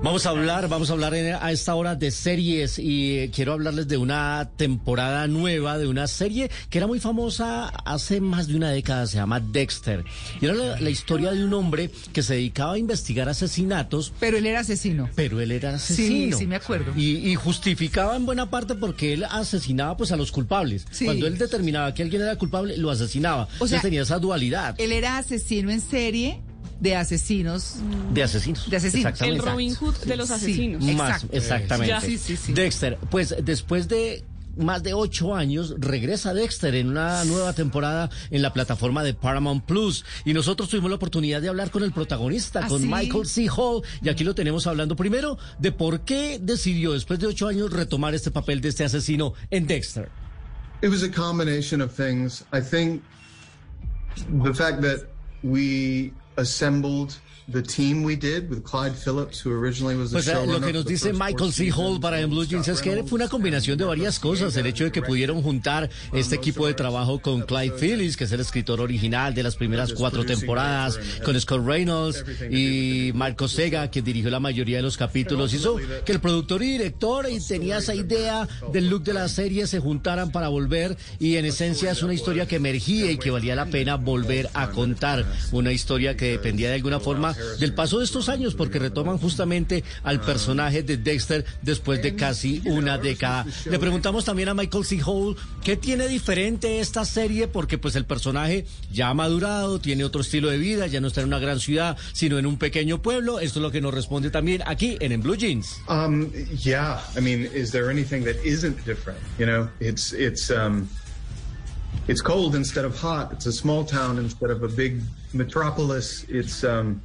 Vamos a hablar, vamos a hablar a esta hora de series y quiero hablarles de una temporada nueva de una serie que era muy famosa hace más de una década, se llama Dexter. Y era la, historia de un hombre que se dedicaba a investigar asesinatos. Pero él era asesino. Pero él era asesino. Sí, sí me acuerdo. Y, justificaba en buena parte porque él asesinaba pues a los culpables. Cuando él determinaba que alguien era culpable, lo asesinaba. O sea, tenía esa dualidad. Él era asesino en serie de asesinos. De asesinos. De asesinos. El Robin Hood de los asesinos. Más, exactamente. Dexter, pues después de más de ocho años, regresa Dexter en una nueva temporada en la plataforma de Paramount Plus. Y nosotros tuvimos la oportunidad de hablar con el protagonista, ¿Ah, con Michael C. Hall. Y aquí lo tenemos hablando primero de por qué decidió, después de ocho años, retomar este papel de este asesino en Dexter. It was a combination of things. I think the fact that we assembled the team we did with Clyde Phillips, who originally was the pues, Lo que nos dice Michael C. Hall para en Blue Jeans es que fue una combinación de varias cosas. El hecho de que pudieron juntar este equipo de trabajo con Clyde Phillips, que es el escritor original de las primeras cuatro temporadas, con Scott Reynolds y Marco Sega, quien dirigió la mayoría de los capítulos, hizo que el productor y director y tenía esa idea del look de la serie se juntaran para volver y en esencia es una historia que emergía y que valía la pena volver a contar. Una historia que dependía de alguna forma del paso de estos años, porque retoman justamente al personaje de Dexter después de casi una década. Le preguntamos también a Michael C. Hall qué tiene diferente esta serie, porque pues el personaje ya ha madurado, tiene otro estilo de vida, ya no está en una gran ciudad, sino en un pequeño pueblo. Esto es lo que nos responde también aquí en En Blue Jeans. Um, yeah, I mean, is there anything that isn't different? You know, it's it's um, it's cold instead of hot. It's a small town instead of a big metropolis. It's um,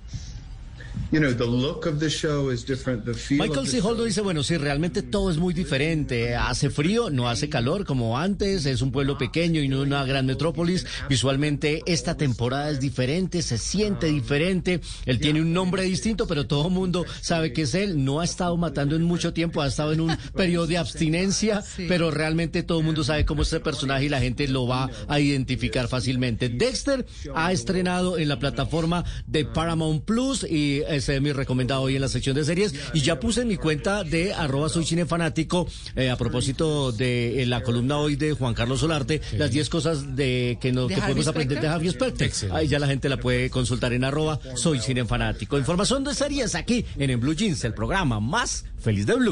Michael C. Holdo dice, bueno, sí, realmente todo es muy diferente. Hace frío, no hace calor como antes, es un pueblo pequeño y no una gran metrópolis. Visualmente esta temporada es diferente, se siente diferente. Él tiene un nombre distinto, pero todo el mundo sabe que es él. No ha estado matando en mucho tiempo, ha estado en un periodo de abstinencia, pero realmente todo el mundo sabe cómo es este personaje y la gente lo va a identificar fácilmente. Dexter ha estrenado en la plataforma de Paramount Plus y ese es mi recomendado hoy en la sección de series. Y ya puse en mi cuenta de arroba soy cinefanático eh, a propósito de la columna hoy de Juan Carlos Solarte, las 10 cosas de que, no, que podemos aprender de Javier Specter. Ahí ya la gente la puede consultar en arroba soy cinefanático. Información de series aquí en, en Blue Jeans, el programa más feliz de Blue.